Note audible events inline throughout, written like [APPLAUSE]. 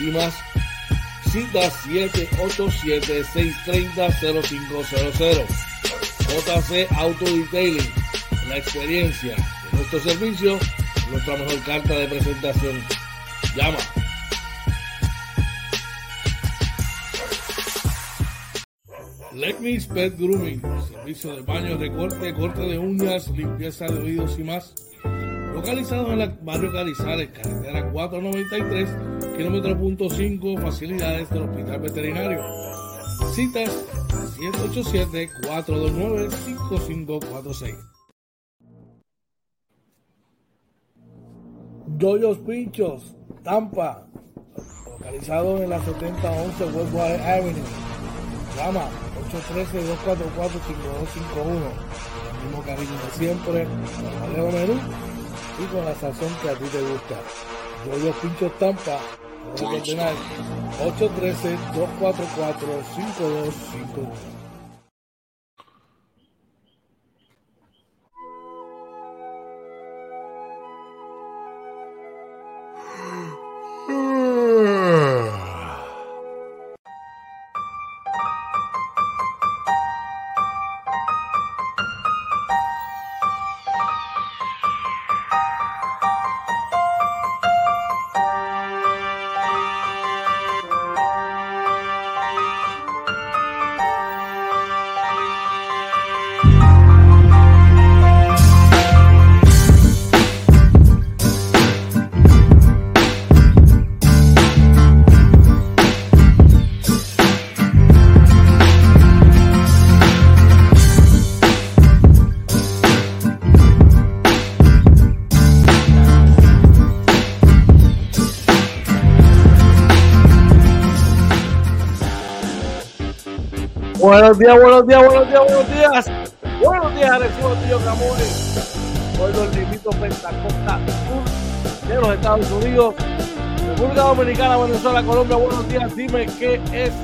y más. Cita 787-630-0500. JC Auto Detailing. La experiencia de nuestro servicio, nuestra mejor carta de presentación. Llama. Let Pet Grooming, servicio de baño, recorte, corte de uñas, limpieza de oídos y más localizado en el barrio Carizales, carretera 493, kilómetro punto 5, facilidades del Hospital Veterinario. Citas 787-429-5546. Doyos Pinchos, Tampa, localizado en la 7011 Westwater Avenue. Llama 813-244-5251. El mismo cariño de siempre, el menú y con la sazón que a ti te gusta. Yo pincho Tampa, 813-244-5251. Buenos días, buenos días, buenos días, buenos días. Buenos días, Arecibo Tío Camores. Soy los limitos Pentacosta Sur de los Estados Unidos. República Dominicana, Venezuela, Colombia. Buenos días. Dime qué es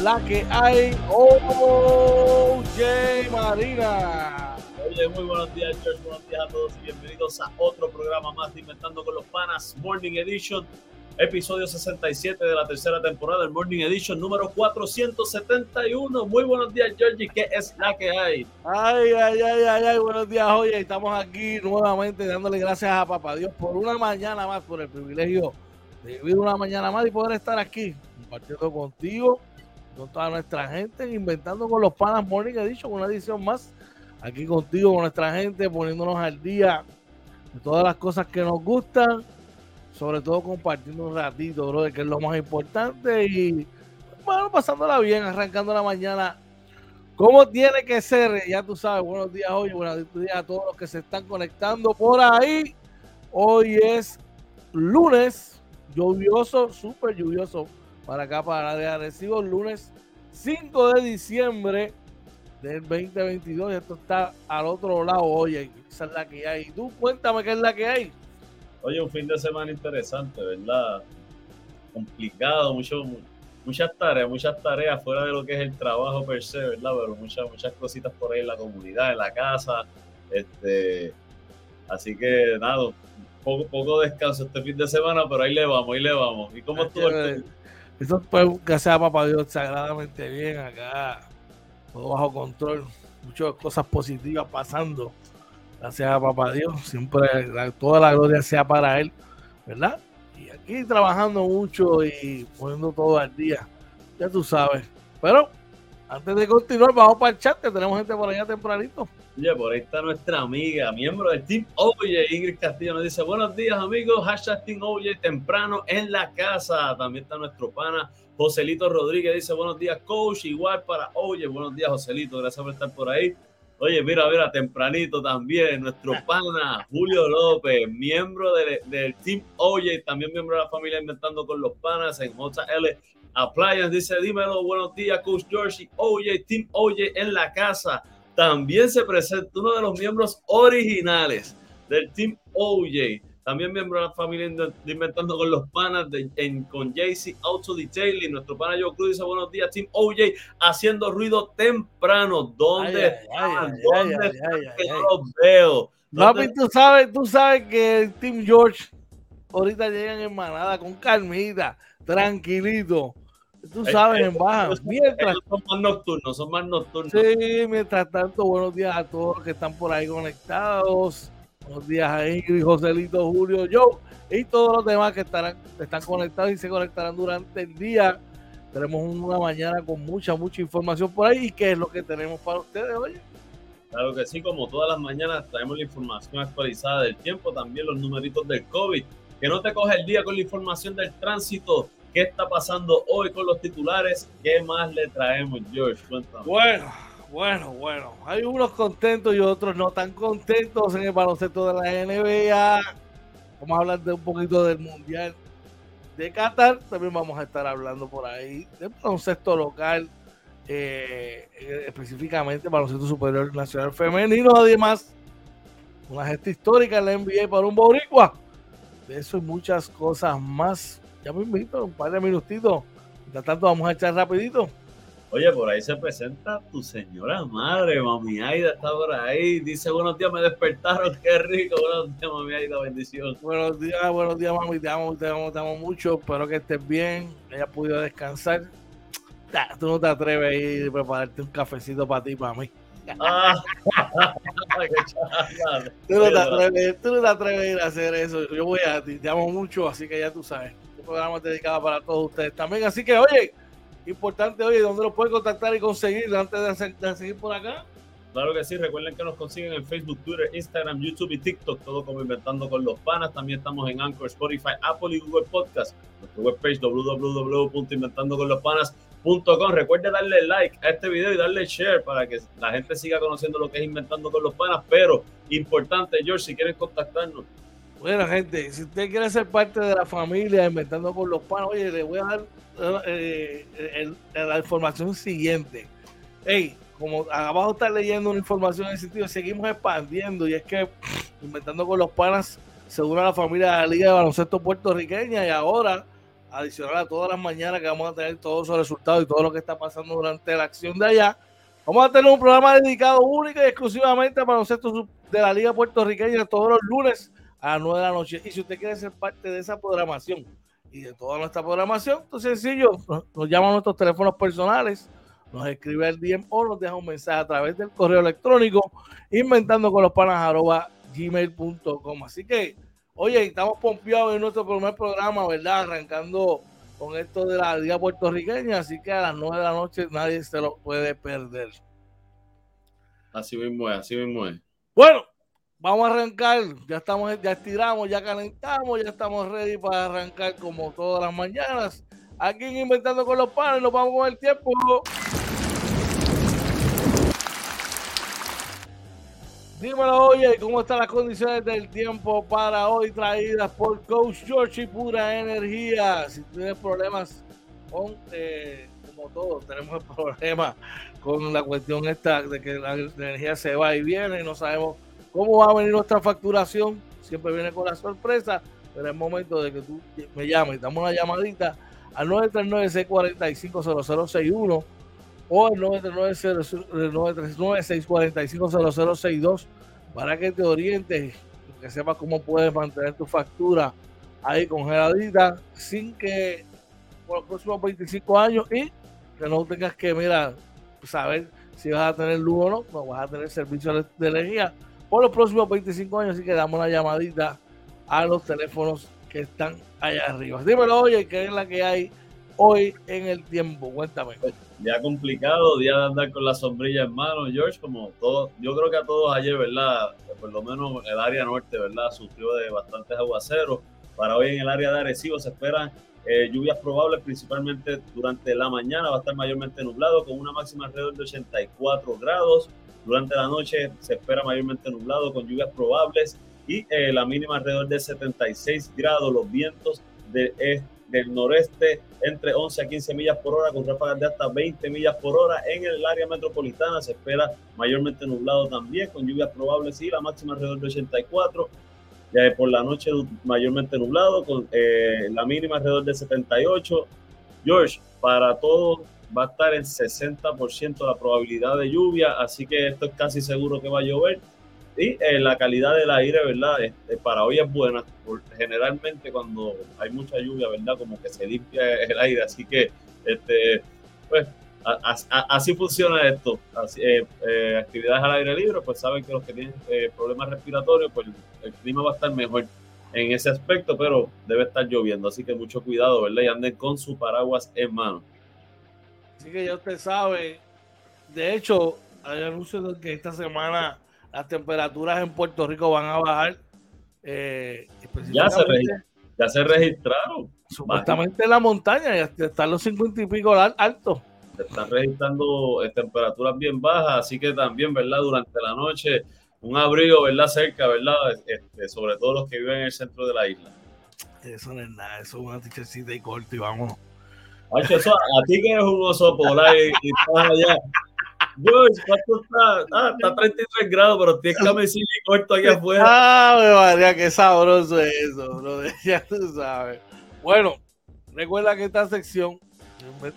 la que hay. Oh, J. Marina. Oye, muy buenos días, George. Buenos días a todos y bienvenidos a otro programa más de Inventando con los Panas Morning Edition episodio 67 de la tercera temporada del Morning Edition número 471. Muy buenos días, Georgie. ¿Qué es la que hay? Ay, ay, ay, ay, ay. Buenos días, oye. Estamos aquí nuevamente dándole gracias a Papá Dios por una mañana más, por el privilegio de vivir una mañana más y poder estar aquí compartiendo contigo, con toda nuestra gente, inventando con los panas Morning Edition, una edición más. Aquí contigo, con nuestra gente, poniéndonos al día de todas las cosas que nos gustan sobre todo compartiendo un ratito, bro, que es lo más importante y bueno, pasándola bien, arrancando la mañana como tiene que ser, ya tú sabes, buenos días hoy, buenos días a todos los que se están conectando por ahí. Hoy es lunes, lluvioso, súper lluvioso para acá, para de Arecibo, lunes 5 de diciembre del 2022. Y esto está al otro lado, oye, esa es la que hay. Tú cuéntame qué es la que hay. Oye, un fin de semana interesante, ¿verdad? Complicado, mucho, muchas tareas, muchas tareas fuera de lo que es el trabajo per se, ¿verdad? Pero muchas, muchas cositas por ahí en la comunidad, en la casa. Este, así que nada, poco, poco descanso este fin de semana, pero ahí le vamos, ahí le vamos. ¿Y cómo estuvo el Eso pues, que sea papá Dios sagradamente bien acá, todo bajo control, muchas cosas positivas pasando Gracias a papá Dios. Siempre toda la gloria sea para Él, ¿verdad? Y aquí trabajando mucho y poniendo todo al día. Ya tú sabes. Pero antes de continuar, vamos para el chat, que tenemos gente por allá tempranito. Oye, por ahí está nuestra amiga, miembro del Team Oye, Ingrid Castillo, nos dice, buenos días amigos, hashtag Team Oye, temprano en la casa. También está nuestro pana Joselito Rodríguez, dice, buenos días coach, igual para Oye, buenos días Joselito, gracias por estar por ahí. Oye, mira, mira, tempranito también, nuestro [LAUGHS] pana Julio López, miembro del Team Oye, también miembro de la familia Inventando con los Panas en JL Appliance, dice, dímelo, buenos días, Coach George, Oye, Team Oye en la casa. También se presenta uno de los miembros originales del Team OJ, también miembro de la familia de Inventando con los Panas, de, en, con JC Auto Detailing. Nuestro pana Joe Cruz dice buenos días, Team OJ, haciendo ruido temprano. ¿Dónde están? ¿Dónde están? Que no los veo. Papi, tú sabes, tú sabes que el Team George ahorita llegan en manada con calmita, tranquilito. Tú sabes, en baja. Mientras, son más nocturnos, son más nocturnos. Sí, mientras tanto, buenos días a todos los que están por ahí conectados. Buenos días a Ingrid, Joselito, Julio, yo y todos los demás que estarán, están conectados y se conectarán durante el día. Tenemos una mañana con mucha, mucha información por ahí. ¿Y qué es lo que tenemos para ustedes hoy? Claro que sí, como todas las mañanas traemos la información actualizada del tiempo, también los numeritos del COVID. Que no te coge el día con la información del tránsito ¿Qué está pasando hoy con los titulares? ¿Qué más le traemos, George? Cuéntame. Bueno, bueno, bueno. Hay unos contentos y otros no tan contentos en el baloncesto de la NBA. Vamos a hablar de un poquito del Mundial de Qatar. También vamos a estar hablando por ahí del baloncesto local, eh, específicamente baloncesto superior nacional femenino. Además, una gesta histórica en la NBA para un boricua. De eso y muchas cosas más ya me invito, un par de minutitos. Mientras tanto, vamos a echar rapidito. Oye, por ahí se presenta tu señora madre, mami Aida está por ahí. Dice, buenos días, me despertaron, qué rico. Buenos días, mami Aida, bendición. Buenos días, buenos días, mami, te amo, te amo, te amo mucho. Espero que estés bien, haya podido descansar. tú no te atreves a ir a prepararte un cafecito para ti, para mí. Ah, [LAUGHS] tú, no te atreves, tú no te atreves a ir a hacer eso. Yo voy a ti, te amo mucho, así que ya tú sabes programa dedicado para todos ustedes también. Así que, oye, importante, oye, ¿dónde lo pueden contactar y conseguir antes de, seguir por acá? Claro que sí, recuerden que nos consiguen en Facebook, Twitter, Instagram, YouTube y TikTok, todo como Inventando con los Panas. También estamos en Anchor, Spotify, Apple y Google Podcast. Nuestra webpage www.inventandoconlospanas.com. Recuerde darle like a este video y darle share para que la gente siga conociendo lo que es Inventando con los Panas. Pero, importante, George, si quieren contactarnos, bueno, gente, si usted quiere ser parte de la familia Inventando con los Panos, oye, le voy a dar eh, la información siguiente. Hey, como abajo está leyendo una información en ese sentido, seguimos expandiendo y es que Inventando con los Panas se la familia de la Liga de Baloncesto Puertorriqueña y ahora, adicional a todas las mañanas que vamos a tener todos esos resultados y todo lo que está pasando durante la acción de allá, vamos a tener un programa dedicado única y exclusivamente al baloncesto de la Liga Puertorriqueña todos los lunes a las 9 de la noche. Y si usted quiere ser parte de esa programación y de toda nuestra programación, entonces sencillo, nos, llama a nuestros teléfonos personales, nos escribe al DM o nos deja un mensaje a través del correo electrónico inventando con los panas gmail.com. Así que, oye, estamos pompeados en nuestro primer programa, ¿verdad? Arrancando con esto de la Liga Puertorriqueña, así que a las 9 de la noche nadie se lo puede perder. Así mismo es, así mismo es. Bueno, Vamos a arrancar, ya estamos, ya estiramos, ya calentamos, ya estamos ready para arrancar como todas las mañanas. Aquí Inventando con los Panes, nos vamos con el tiempo. Dímelo, oye, ¿cómo están las condiciones del tiempo para hoy traídas por Coach George y Pura Energía? Si tienes problemas con, eh, como todos, tenemos el [LAUGHS] problema con la cuestión esta de que la energía se va y viene y no sabemos cómo va a venir nuestra facturación. Siempre viene con la sorpresa, pero es momento de que tú me llames, damos una llamadita al 939-645-0061 o al 939-645-0062 para que te orientes, que sepas cómo puedes mantener tu factura ahí congeladita sin que por los próximos 25 años y que no tengas que, mira, saber si vas a tener luz o no, no vas a tener servicio de energía por los próximos 25 años. Así que damos una llamadita a los teléfonos que están allá arriba. Dímelo, oye, ¿qué es la que hay hoy en el tiempo? Cuéntame. Ya complicado, día de andar con la sombrilla en mano, George, como todo, yo creo que a todos ayer, ¿verdad? Por lo menos el área norte, ¿verdad? Sufrió de bastantes aguaceros. Para hoy en el área de Arecibo se esperan eh, lluvias probables principalmente durante la mañana, va a estar mayormente nublado con una máxima alrededor de 84 grados. Durante la noche se espera mayormente nublado con lluvias probables y eh, la mínima alrededor de 76 grados. Los vientos de, del noreste entre 11 a 15 millas por hora con ráfagas de hasta 20 millas por hora. En el área metropolitana se espera mayormente nublado también con lluvias probables y la máxima alrededor de 84 por la noche mayormente nublado, con eh, la mínima alrededor de 78. George, para todo va a estar en 60% la probabilidad de lluvia, así que esto es casi seguro que va a llover. Y eh, la calidad del aire, ¿verdad? Este, para hoy es buena. Generalmente cuando hay mucha lluvia, ¿verdad? Como que se limpia el aire, así que, este, pues, así funciona esto. Eh, eh, actividades al aire libre, pues saben que los que tienen eh, problemas respiratorios, pues el clima va a estar mejor en ese aspecto, pero debe estar lloviendo. Así que mucho cuidado, ¿verdad? Y anden con su paraguas en mano. Así que ya usted sabe. De hecho, hay anuncios de que esta semana las temperaturas en Puerto Rico van a bajar. ya, se ya se registraron. Supuestamente en la montaña, ya están los 50 y pico altos están registrando eh, temperaturas bien bajas, así que también, ¿verdad? Durante la noche, un abrigo, ¿verdad? Cerca, ¿verdad? Este, sobre todo los que viven en el centro de la isla. Eso no es nada, eso es una tichecita y corto y vámonos. Eso, a ti que eres un oso polar y, y estás allá. George, ¿cuánto está? Ah, está a 33 grados, pero tienes camisilla y corto aquí afuera. Ah, María, qué sabroso es eso, bro. [LAUGHS] Ya tú sabes. Bueno, recuerda que esta sección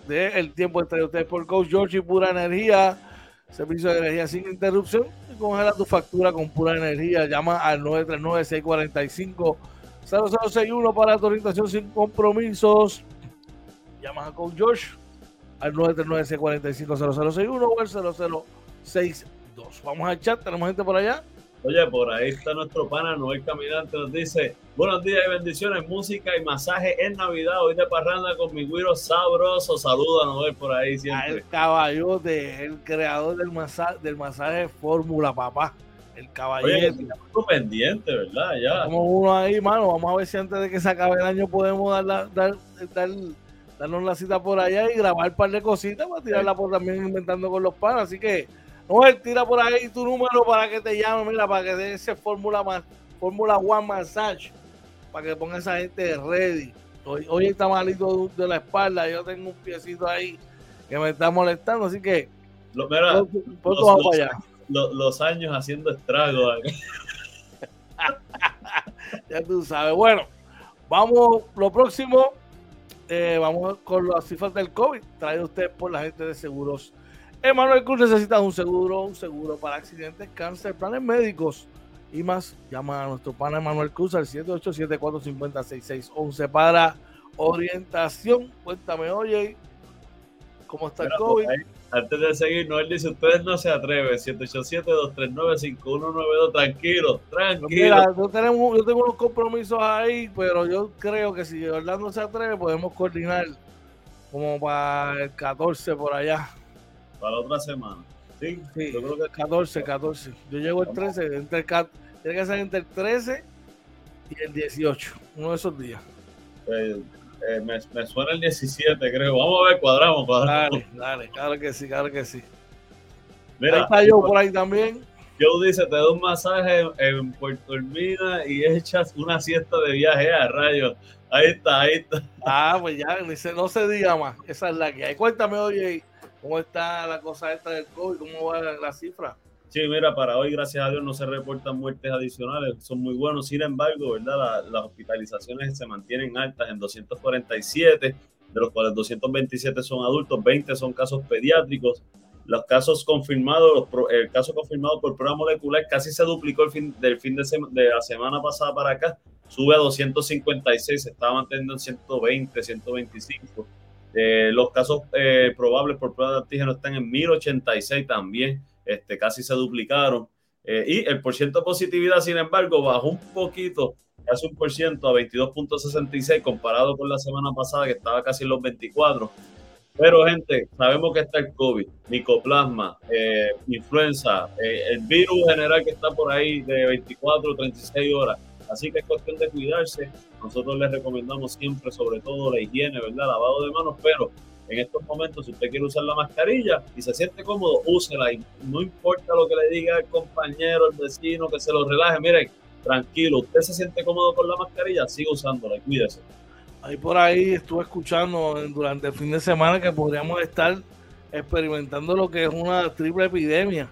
de el tiempo entre ustedes por Coach George y Pura Energía, servicio de energía sin interrupción. Y congela tu factura con Pura Energía. Llama al 939-645-0061 para tu orientación sin compromisos. Llama a Coach George al 939-645-0061 o al 0062. Vamos al chat, tenemos gente por allá. Oye, por ahí está nuestro pana Noel Caminante, nos dice, buenos días y bendiciones, música y masaje en Navidad, hoy de parranda con mi güiro sabroso, saluda Noel por ahí siempre. el caballote, el creador del masaje, del masaje Fórmula, papá, el caballete. Oye, pendiente, ¿verdad? Ya. Como uno ahí, mano, vamos a ver si antes de que se acabe el año podemos dar, la, dar, dar darnos la cita por allá y grabar un par de cositas para tirarla por también inventando con los panas, así que Noel, tira por ahí tu número para que te llame, mira, para que dé ese Fórmula Fórmula One Massage, para que ponga esa gente ready. Hoy, está malito de la espalda, yo tengo un piecito ahí que me está molestando, así que los, años haciendo estragos. [LAUGHS] ya tú sabes. Bueno, vamos, lo próximo, eh, vamos con las cifras del COVID, traído usted por la gente de seguros Emanuel Cruz necesita un seguro, un seguro para accidentes, cáncer, planes médicos y más. Llama a nuestro pana Emanuel Cruz al 787-450-6611 para orientación. Cuéntame, oye, ¿cómo está el COVID? Antes de seguir, Noel dice, ustedes no se atreven, 787-239-5192, tranquilo, tranquilo. Mira, yo, tenemos, yo tengo unos compromisos ahí, pero yo creo que si Orlando se atreve, podemos coordinar como para el 14 por allá para la otra semana. Sí, yo creo que 14, 14. Yo llego el 13, entre el, tiene que ser entre el 13 y el 18, uno de esos días. Eh, eh, me, me, suena el 17, creo. Vamos a ver, cuadramos, cuadramos. Dale, dale, claro que sí, claro que sí. Mira, ahí está yo por ahí también. Joe dice, te doy un masaje en Puerto Hermina y echas una siesta de viaje a rayos. Ahí está, ahí está. Ah, pues ya, no se diga más. Esa es la que hay. Cuéntame, oye, ¿Cómo está la cosa esta del COVID? ¿Cómo va la, cifra? Sí, mira, para hoy, gracias a Dios, no se reportan muertes adicionales, son muy buenos. Sin embargo, ¿verdad? las hospitalizaciones se mantienen altas en 247, de los cuales 227 son adultos, 20 son casos pediátricos. Los casos confirmados, el caso confirmado por prueba molecular casi se duplicó el fin, del fin de, de la semana pasada para acá, sube a 256, se estaba manteniendo en 120, 125 eh, los casos eh, probables por prueba de antígeno están en 1086 también, este, casi se duplicaron. Eh, y el porcentaje de positividad, sin embargo, bajó un poquito casi un por ciento a 22.66 comparado con la semana pasada que estaba casi en los 24. Pero gente, sabemos que está el COVID, micoplasma, eh, influenza, eh, el virus general que está por ahí de 24 o 36 horas. Así que es cuestión de cuidarse. Nosotros les recomendamos siempre, sobre todo la higiene, ¿verdad? Lavado de manos, pero en estos momentos, si usted quiere usar la mascarilla y se siente cómodo, úsela. Y no importa lo que le diga el compañero, el vecino, que se lo relaje. Miren, tranquilo, usted se siente cómodo con la mascarilla, siga usándola y cuídese. Ahí por ahí estuve escuchando durante el fin de semana que podríamos estar experimentando lo que es una triple epidemia.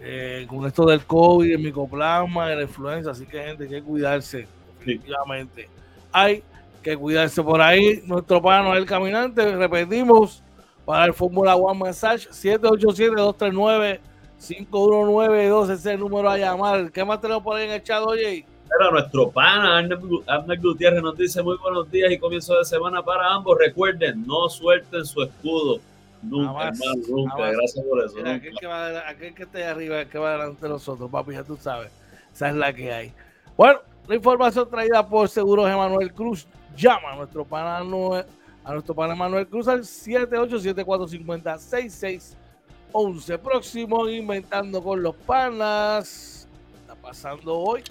Eh, con esto del COVID, el micoplasma, la influenza, así que gente hay que cuidarse, definitivamente. Hay que cuidarse por ahí. Nuestro pana el caminante, repetimos, para el Fórmula One Massage, 787-239-5192, ese es el número a llamar. ¿Qué más tenemos por ahí en el chat, oye? Era nuestro pana Arnel Gutiérrez nos dice muy buenos días y comienzo de semana para ambos. Recuerden, no suelten su escudo. Nunca, nunca. Gracias por eso. aquel, que va, aquel que esté arriba, el que va delante de nosotros, papi, ya tú sabes. Esa es la que hay. Bueno, la información traída por Seguros Emanuel Cruz. Llama a nuestro pana, a nuestro pana Manuel Cruz al 787-450-6611. Próximo, Inventando con los Panas. Está pasando hoy.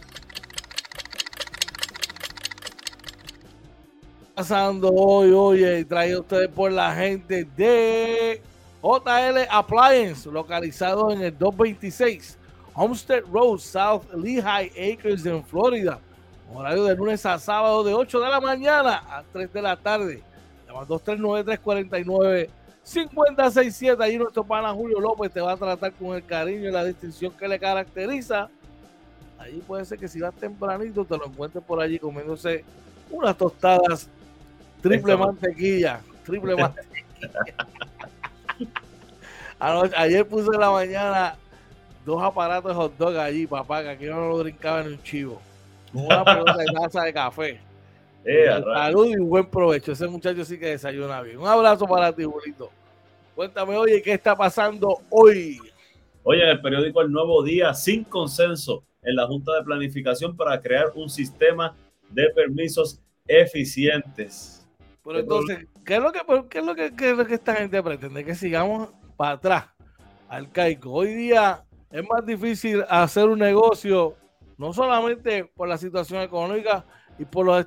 pasando hoy, oye, traído ustedes por la gente de JL Appliance, localizado en el 226 Homestead Road, South Lehigh Acres en Florida. Horario de lunes a sábado de 8 de la mañana a 3 de la tarde. Llama 239-349-5067. Ahí nuestro pana Julio López te va a tratar con el cariño y la distinción que le caracteriza. Ahí puede ser que si vas tempranito te lo encuentres por allí comiéndose unas tostadas Triple mantequilla. Triple [LAUGHS] mantequilla. ayer puse en la mañana dos aparatos de hot dog allí, papá, que aquí no lo brincaba en un chivo. Una pelota de taza de café. [LAUGHS] Eh, salud y buen provecho. Ese muchacho sí que desayuna bien. Un abrazo para ti, Julito. Cuéntame, oye, ¿qué está pasando hoy? Oye, en el periódico El Nuevo Día, sin consenso en la Junta de Planificación para crear un sistema de permisos eficientes. Pero entonces, ¿qué es lo que, qué es lo que, qué es lo que esta gente pretende? Que sigamos para atrás, arcaico. Hoy día es más difícil hacer un negocio, no solamente por la situación económica y por los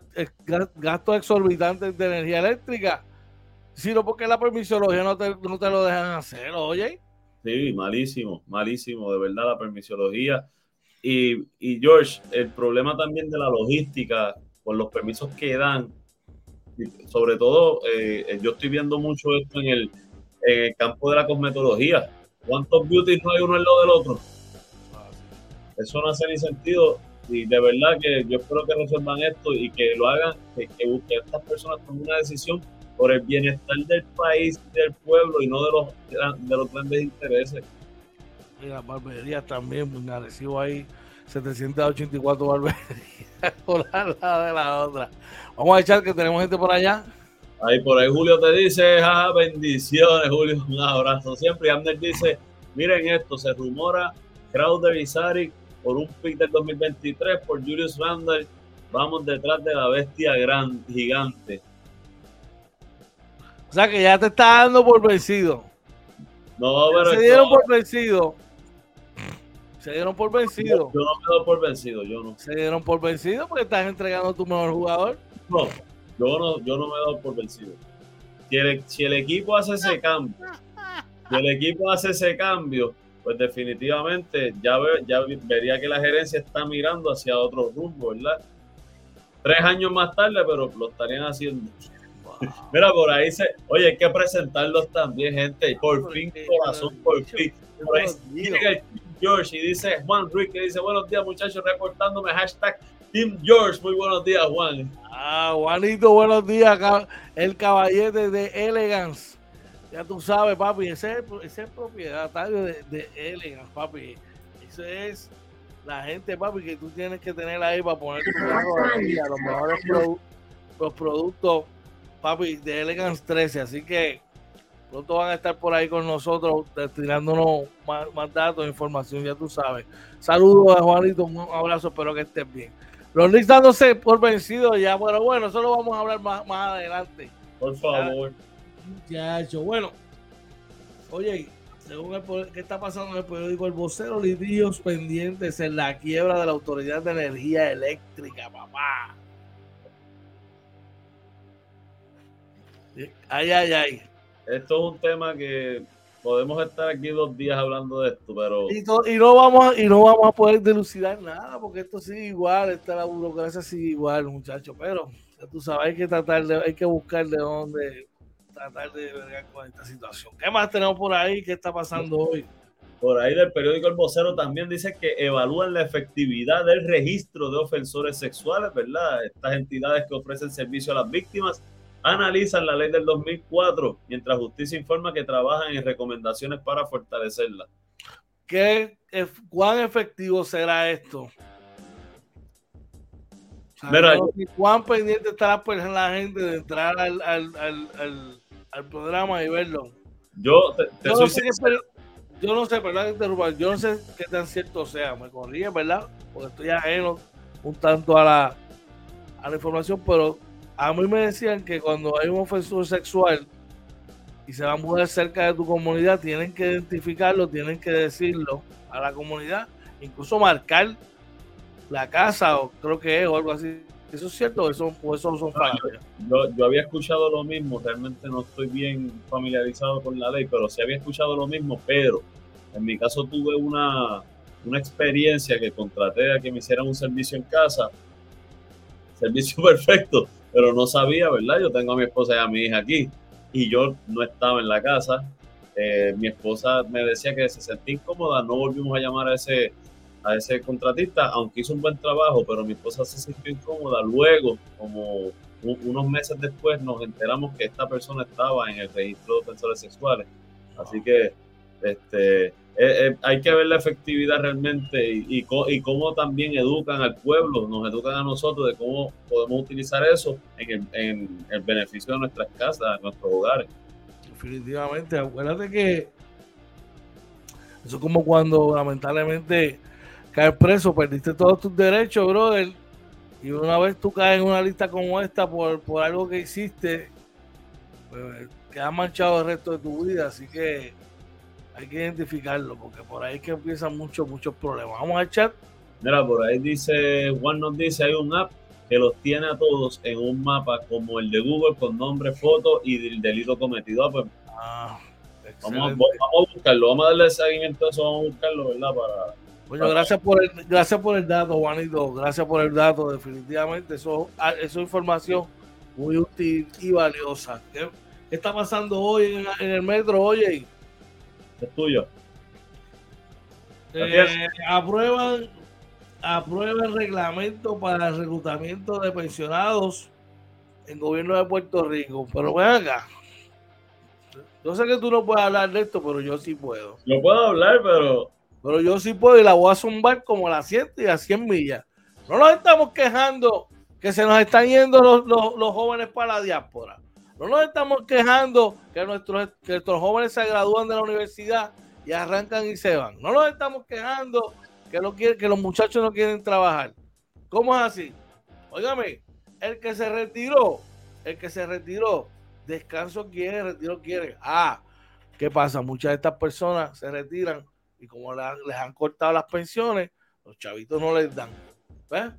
gastos exorbitantes de energía eléctrica, sino porque la permisología no te, no te lo dejan hacer, oye. Sí, malísimo, malísimo, de verdad, la permisología. Y, y George, el problema también de la logística, por los permisos que dan, sobre todo, eh, yo estoy viendo mucho esto en el, campo de la cosmetología. ¿Cuántos beauty no hay uno al lado del otro? Eso no hace ni sentido. Y de verdad que yo espero que resuelvan esto y que lo hagan, que, que, estas personas tomen una decisión por el bienestar del país, del pueblo y no de los, de los grandes intereses. Y las barberías también, me recibo ahí 784 barberías [LAUGHS] por la de la otra. Vamos a echar que tenemos gente por allá. Ahí por ahí Julio te dice, ja, bendiciones, Julio, un abrazo siempre. Y Amner dice, miren esto, se rumora Crowder y Sari por un pick del 2023 por Julius Randle. Vamos detrás de la bestia gran, gigante. O sea que ya te está dando por vencido. No, pero. Se dieron por vencido. Se dieron por vencido. Yo, no me doy por vencido, yo no. Se dieron por vencido porque estás entregando a tu mejor jugador. No, yo no, yo no me doy por vencido. Si el, equipo hace ese cambio, si el equipo hace ese cambio, pues definitivamente ya, ya vería que la gerencia está mirando hacia otro rumbo, ¿verdad? Tres años más tarde, pero lo estarían haciendo. Mira, por ahí se. Oye, hay que presentarlos también, gente. Por fin, corazón, por fin. Por ahí George y dice Juan Ruiz que dice buenos días muchachos reportándome hashtag Team George. Muy buenos días Juan. Ah, Juanito, buenos días. El caballete de Elegance. Ya tú sabes, papi, ese es, el propietario de, de Elegance, papi. Ese es la gente, papi, que tú tienes que tener ahí para poner tu carro a los mejores los productos, papi, de Elegance 13. Así que Pronto van a estar por ahí con nosotros tirándonos más, datos, información, ya tú sabes. Saludos a Juanito, un abrazo, espero que estés bien. los Knicks dándose por vencidos ya, pero bueno, eso lo vamos a hablar más, más adelante. Por favor. Muchacho, bueno. Oye, según el, ¿qué está pasando en el periódico El Vocero? Lidios pendientes en la quiebra de la Autoridad de Energía Eléctrica, papá. Ay, ay, ay. Esto es un tema que podemos estar aquí dos días hablando de esto, pero. Y, no, vamos, y no vamos a poder dilucidar nada, porque esto sigue igual, esta la burocracia sigue igual, muchachos. Pero tú sabes, hay que tratar de, hay que buscar de dónde tratar de ver con esta situación. ¿Qué más tenemos por ahí? ¿Qué está pasando hoy? Por ahí del periódico El Vocero también dice que evalúan la efectividad del registro de ofensores sexuales, ¿verdad? Estas entidades que ofrecen servicio a las víctimas analizan la ley del 2004, mientras justicia informa que trabajan en recomendaciones para fortalecerla. ¿Qué, ¿Cuán efectivo será esto? ¿Cuán pendiente estará pues, la gente de entrar al, al, al, al programa y verlo? Yo, yo, no sé qué, yo no sé, ¿verdad? Yo no sé qué tan cierto sea. Me corría, ¿verdad? Porque estoy ajeno un tanto a la, a la información, pero a mí me decían que cuando hay un ofensor sexual y se va a mudar cerca de tu comunidad, tienen que identificarlo, tienen que decirlo a la comunidad, incluso marcar la casa, o creo que es, o algo así. ¿Eso es cierto o eso, o eso son yo, yo, había escuchado lo mismo, realmente no estoy bien familiarizado con la ley, pero sí había escuchado lo mismo, pero en mi caso tuve una, una experiencia que contraté a que me hicieran un servicio en casa, servicio [LAUGHS] perfecto, pero no sabía, ¿verdad? Yo tengo a mi esposa y a mi hija aquí y yo no estaba en la casa. Eh, mi esposa me decía que se sentía incómoda, no volvimos a llamar a ese, a ese contratista, aunque hizo un buen trabajo, pero mi esposa se sintió incómoda. Luego, como unos meses después, nos enteramos que esta persona estaba en el registro de ofensores sexuales. Así que este, eh, eh, hay que ver la efectividad realmente y, cómo también educan al pueblo, nos educan a nosotros de cómo podemos utilizar eso en el beneficio de nuestras casas, de nuestros hogares. Definitivamente, acuérdate que eso es como cuando lamentablemente caes preso, perdiste todos tus derechos, brother, y una vez tú caes en una lista como esta por, por algo que hiciste, pues, quedas manchado el resto de tu vida, así que hay que identificarlo, porque por ahí es que empiezan muchos, muchos problemas. Vamos al chat. Mira, por ahí dice, Juan nos dice, hay un app que los tiene a todos en un mapa como el de Google con nombre, foto y el delito cometido. Ah, pues, ah, vamos, a, buscarlo, vamos a darle seguimiento a eso, vamos a buscarlo, ¿verdad? Para, bueno, gracias por el, gracias por el dato, Juanito, gracias por el dato, definitivamente, eso, ah, eso es información muy útil y valiosa. ¿Qué, está pasando hoy en, en el metro? Oye, es tuyo. Eh, aprueban, aprueban reglamento para el reclutamiento de pensionados en gobierno de Puerto Rico. Pero ven acá. Yo sé que tú no puedes hablar de esto, pero yo sí puedo. Yo puedo hablar, pero. Pero yo sí puedo y la voy a zumbar como a las 100 y a 100 millas. No nos estamos quejando que se nos están yendo los, los jóvenes para la diáspora. No nos estamos quejando que nuestros, jóvenes se gradúan de la universidad y arrancan y se van. No nos estamos quejando que, que los muchachos no quieren trabajar. ¿Cómo es así? Óigame, el que se retiró, el que se retiró, descanso quiere, retiro quiere. Ah, ¿qué pasa? Muchas de estas personas se retiran y como les han cortado las pensiones, los chavitos no les dan. ¿Ves?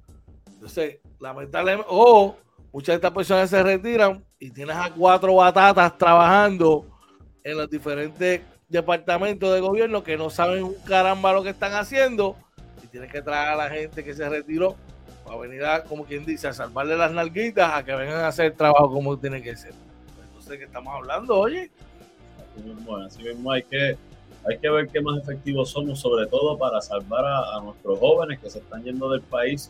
Entonces, lamentablemente, o muchas de estas personas se retiran y tienes a cuatro batatas trabajando en los diferentes departamentos de gobierno que no saben un caramba lo que están haciendo y tienes que traer a la gente que se retiró para venir a, como quien dice, a salvarle las nalguitas a que vengan a hacer el trabajo como tiene que ser. Entonces, ¿qué estamos hablando, oye? Así mismo, hay que, hay que ver qué más efectivos somos, sobre todo para salvar a, nuestros jóvenes que se están yendo del país.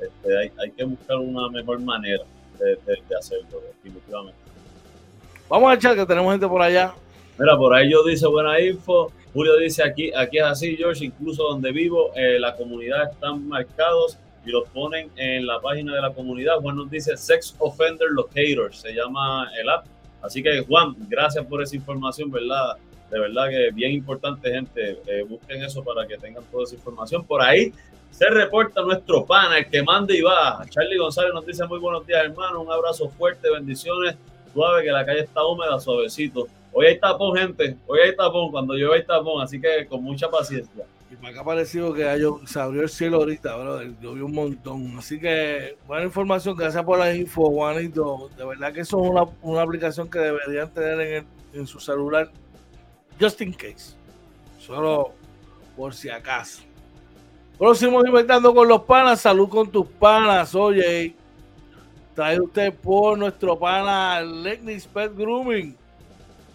Este, hay, hay que buscar una mejor manera de, hacerlo, definitivamente. Vamos a echar que tenemos gente por allá. Mira, por ahí yo dice buena info. Julio dice aquí, aquí es así, George, incluso donde vivo, eh, la comunidad están marcados y los ponen en la página de la comunidad. Juan nos dice Sex Offender Locator, se llama el app. Así que Juan, gracias por esa información, ¿verdad? De verdad que bien importante, gente. Eh, busquen eso para que tengan toda esa información. Por ahí se reporta nuestro pana, el que manda y va. Charlie González nos dice muy buenos días, hermano. Un abrazo fuerte, bendiciones. Suave, que la calle está húmeda, suavecito. Hoy hay tapón, gente. Hoy hay tapón. Cuando llueve hay tapón. Así que con mucha paciencia. Y para acá parecido que se abrió el cielo ahorita, brother. Llovió un montón. Así que buena información. Gracias por la info, Juanito. De verdad que eso es una, una aplicación que deberían tener en, en su celular. Just in case. Solo por si acaso. Próximo inventando con los panas. Salud con tus panas. Oye, trae usted por nuestro pana Legnis Pet Grooming.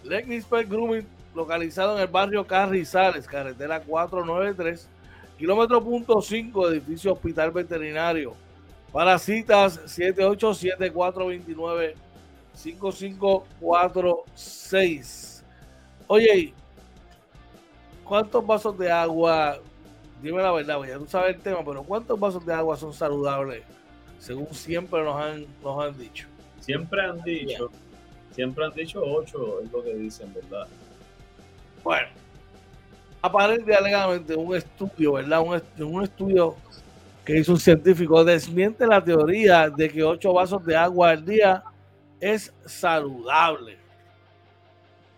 Legnis Pet Grooming localizado en el barrio Carrizales, carretera 493, kilómetro punto 5, edificio Hospital Veterinario. Para citas 787-429-5546. Oye, ¿cuántos vasos de agua? Dime la verdad, ya tú sabes el tema, pero ¿cuántos vasos de agua son saludables? Según siempre nos han, nos han dicho. Siempre han dicho, siempre han dicho 8, es lo que dicen, ¿verdad? Bueno, aparente alegadamente un estudio, ¿verdad? Un, estudio que hizo un científico desmiente la teoría de que 8 vasos de agua al día es saludable.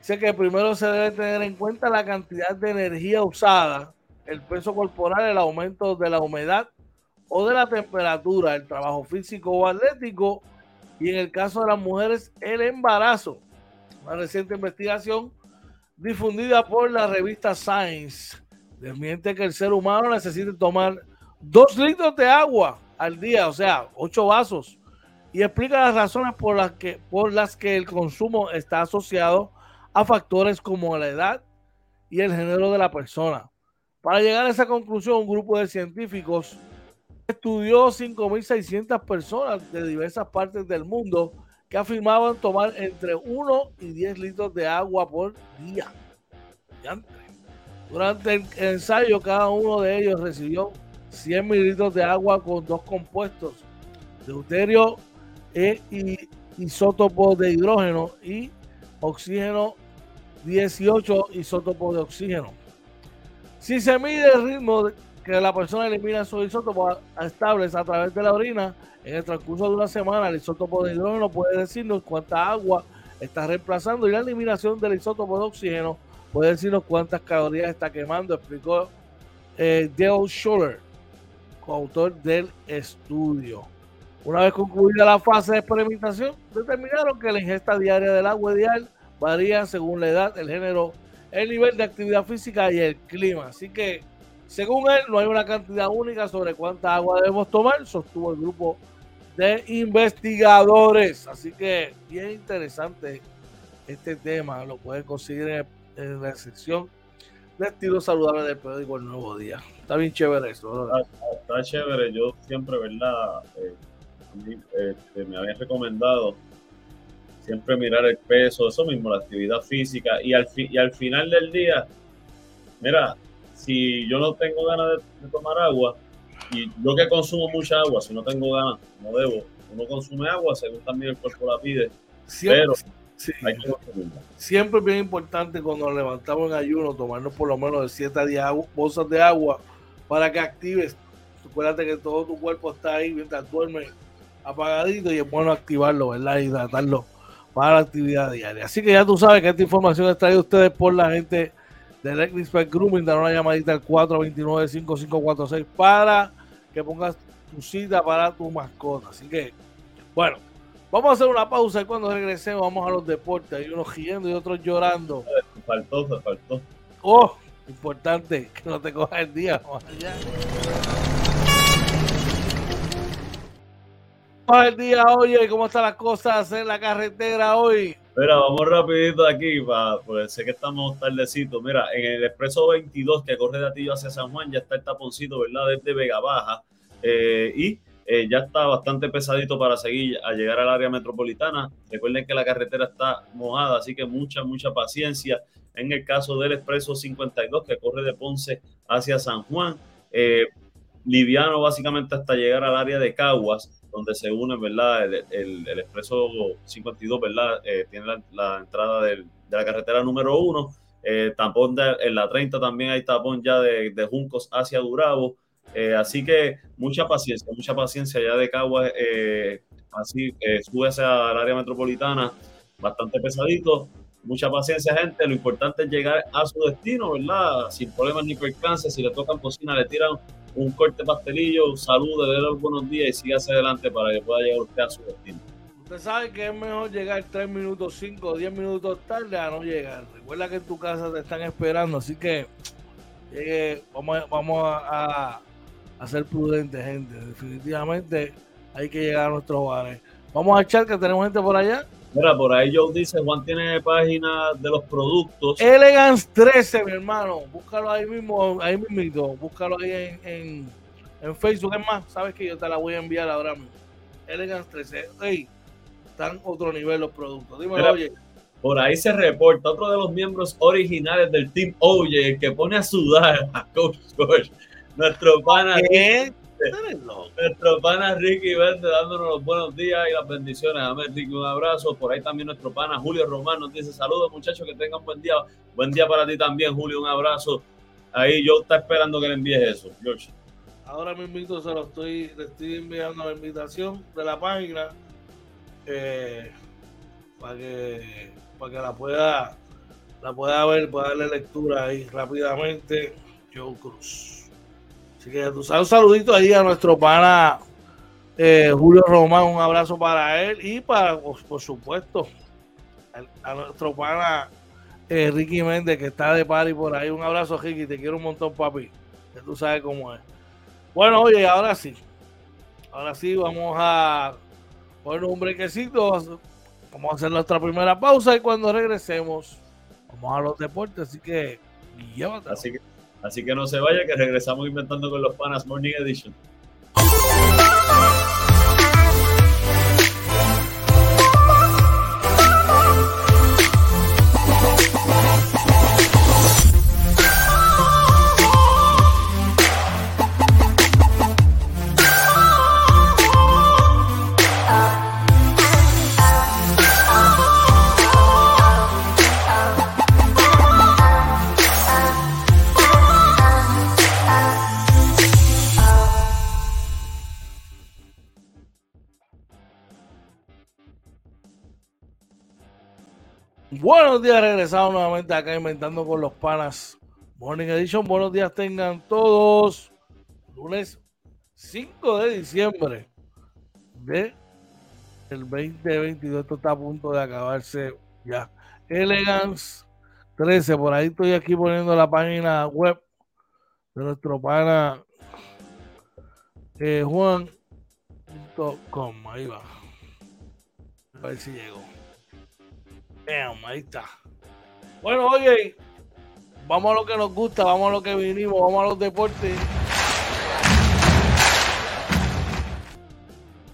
Dice que primero se debe tener en cuenta la cantidad de energía usada, el peso corporal, el aumento de la humedad o de la temperatura, el trabajo físico o atlético y en el caso de las mujeres el embarazo. Una reciente investigación difundida por la revista Science, desmiente que el ser humano necesite tomar dos litros de agua al día, o sea, ocho vasos, y explica las razones por las que, por las que el consumo está asociado a factores como la edad y el género de la persona. Para llegar a esa conclusión, un grupo de científicos estudió 5.600 personas de diversas partes del mundo que afirmaban tomar entre 1 y 10 litros de agua por día. Durante el ensayo, cada uno de ellos recibió 100 mililitros de agua con dos compuestos, deuterio e isótopo de hidrógeno y oxígeno 18 isótopos de oxígeno. Si se mide el ritmo que la persona elimina esos isótopos estables a través de la orina, en el transcurso de una semana, el isótopo de hidrógeno puede decirnos cuánta agua está reemplazando y la eliminación del isótopo de oxígeno puede decirnos cuántas calorías está quemando, explicó eh, Dale Schuller, coautor del estudio. Una vez concluida la fase de experimentación, determinaron que la ingesta diaria del agua ideal varía según la edad, el género, el nivel de actividad física y el clima. Así que, según él, no hay una cantidad única sobre cuánta agua debemos tomar, sostuvo el grupo de investigadores. Así que bien interesante este tema. Lo pueden conseguir en, la sección de estilo saludable del periódico El Nuevo Día. Está bien chévere eso. Está, chévere. Yo siempre, ¿verdad? Eh, este, me habían recomendado siempre mirar el peso, eso mismo, la actividad física. Y al, y al final del día, mira, si yo no tengo ganas de tomar agua, y yo que consumo mucha agua, si no tengo ganas, no debo. Uno consume agua según también el cuerpo la pide. Siempre, pero hay que Siempre es bien importante cuando nos levantamos en ayuno tomarnos por lo menos de 7 a 10 bolsas de agua para que actives. Acuérdate que todo tu cuerpo está ahí mientras duermes apagadito y es bueno activarlo, ¿verdad? Y tratarlo para la actividad diaria. Así que ya tú sabes que esta información es traída a ustedes por la gente de Electric Spec Grooming. Dar una llamadita al 429-5546 para que pongas tu cita para tu mascota. Así que, bueno, vamos a hacer una pausa y cuando regresemos vamos a los deportes. Hay unos riendo y otros llorando. Faltó, faltó. Oh, importante que no te coja el día. Vamos allá. El día, oye, ¿cómo están las cosas en la carretera hoy? Mira, vamos rapidito aquí, para, sé que estamos tardecito. Mira, en el expreso 22 que corre de Atillo hacia San Juan ya está el taponcito, ¿verdad? Desde Vega Baja. Eh, y eh, ya está bastante pesadito para seguir a llegar al área metropolitana. Recuerden que la carretera está mojada, así que mucha, mucha paciencia. En el caso del expreso 52 que corre de Ponce hacia San Juan, eh, liviano básicamente hasta llegar al área de Caguas donde se une, ¿verdad? El, el, expreso 52, ¿verdad? Eh, tiene la, entrada de la carretera número uno. Eh, tapón en la 30 también hay tapón ya de, de Juncos hacia Durabo. Eh, así que mucha paciencia, mucha paciencia ya de Caguas, eh, así sube hacia el área metropolitana, bastante pesadito. Mucha paciencia, gente. Lo importante es llegar a su destino, ¿verdad? Sin problemas ni percances. Si le tocan cocina, le tiran un corte pastelillo, salude, le los buenos días y siga hacia adelante para que pueda llegar usted a su destino. Usted sabe que es mejor llegar 3 minutos, 5 o 10 minutos tarde a no llegar. Recuerda que en tu casa te están esperando, así que llegue, vamos, vamos a, a, ser prudentes, gente. Definitivamente hay que llegar a nuestros hogares. Vamos a echar que tenemos gente por allá. Mira, por ahí Joe dice, Juan tiene página de los productos. Elegance 13, mi hermano. Búscalo ahí mismo, ahí mismo. Búscalo ahí en, en, Facebook. Es más, sabes que yo te la voy a enviar ahora mismo. Elegance 13. Hey, están otro nivel los productos. Dímelo, oye. Por ahí se reporta otro de los miembros originales del Team Oye, el que pone a sudar a Coach Coach. Nuestro pana. ¿Qué? Nuestro pana Ricky Verde dándonos los buenos días y las bendiciones. Amén, Ricky, un abrazo. Por ahí también nuestro pana Julio Román nos dice saludos muchachos, que tengan buen día. Buen día para ti también, Julio, un abrazo. Ahí yo está esperando que le envíes eso, George. Ahora mismo se lo estoy, le estoy enviando la invitación de la página eh, para que para que la pueda la pueda ver, pueda darle lectura ahí rápidamente. Joe Cruz. Así que un saludito ahí a nuestro pana eh, Julio Román, un abrazo para él y para, por, supuesto, a, nuestro pana eh, Ricky Méndez que está de party por ahí. Un abrazo, Ricky, te quiero un montón, papi. Que tú sabes cómo es. Bueno, oye, ahora sí. Ahora sí, vamos a poner un brequecito. Vamos a hacer nuestra primera pausa y cuando regresemos, vamos a los deportes. Así que llévatelo. Así que no se vaya, que regresamos inventando con los panas Morning Edition. Buenos días, regresamos nuevamente acá inventando con los panas Morning Edition. Buenos días tengan todos. Lunes 5 de diciembre de el 2022. Esto está a punto de acabarse ya. Elegance 13. Por ahí estoy aquí poniendo la página web de nuestro pana eh, Juan.com. Ahí va. A ver si llegó ahí está. Bueno, oye, vamos a lo que nos gusta, vamos a lo que vinimos, vamos a los deportes.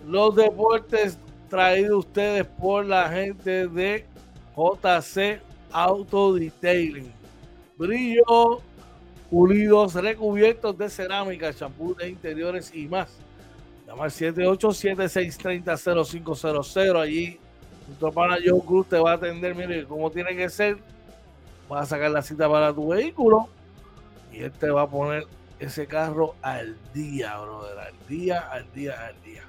Los deportes traídos ustedes por la gente de JC Auto Detailing. Brillo, pulidos, recubiertos de cerámica, champú de interiores y más. Llama al 787-630-0500. Allí nuestro pana Joe Cruz te va a atender, mire, cómo tiene que ser. Vas a sacar la cita para tu vehículo y él te va a poner ese carro al día, brother. Al día, al día, al día.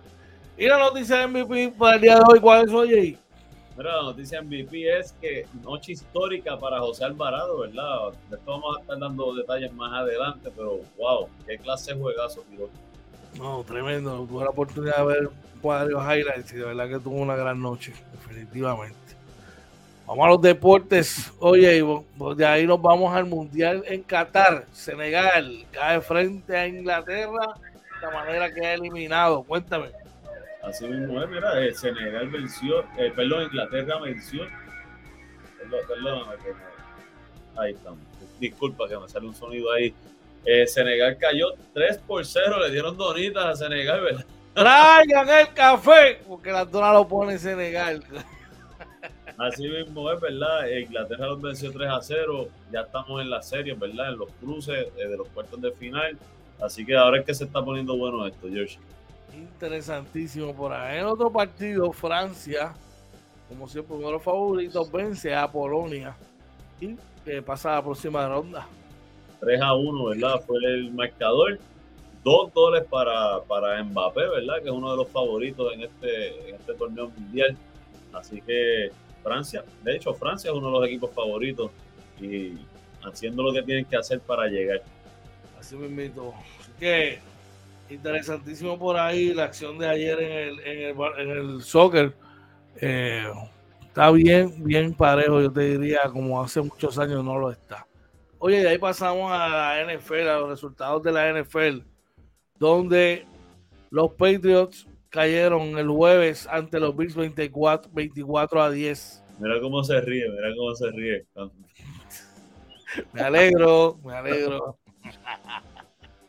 Y la noticia de MVP para el día de hoy, ¿cuál es, oye? Mira, la noticia MVP es que noche histórica para José Alvarado, ¿verdad? Vamos a estar dando detalles más adelante, pero wow, qué clase de juegazo, tío. No, tremendo. Tuve la oportunidad de ver varios highlights y de verdad que tuvo una gran noche, definitivamente. Vamos a los deportes. Oye, de ahí nos vamos al Mundial en Qatar. Senegal cae frente a Inglaterra de la manera que ha eliminado. Cuéntame. Así mismo es, mira, eh, Senegal venció, eh, perdón, Inglaterra venció. Perdón, ahí estamos. Disculpa que me sale un sonido ahí. Eh, Senegal cayó 3 por 0, le dieron donitas a Senegal, ¿verdad? [LAUGHS] Traigan el café, porque la dona lo pone en Senegal. Así mismo es, ¿verdad? Inglaterra los venció 3 a 0. Ya estamos en la serie, ¿verdad? En los cruces eh, de los cuartos de final. Así que ahora es que se está poniendo bueno esto, George. Interesantísimo por ahí. En otro partido, Francia, como siempre, uno de los favoritos, vence a Polonia. Y que pasa a la próxima ronda. 3 a 1, ¿verdad? Fue el marcador. Dos goles para, para Mbappé, ¿verdad? Que es uno de los favoritos en este, en este torneo mundial. Así que Francia, de hecho, Francia es uno de los equipos favoritos y haciendo lo que tienen que hacer para llegar. Así me invito. Así que interesantísimo por ahí la acción de ayer en el, en el, en el soccer. Eh, está bien, bien parejo, yo te diría, como hace muchos años no lo está. Oye, de ahí pasamos a la NFL, a los resultados de la NFL, donde los Patriots cayeron el jueves ante los Bills 24, 24 a 10. Mira cómo se ríe, mira cómo se ríe. Me alegro, me alegro.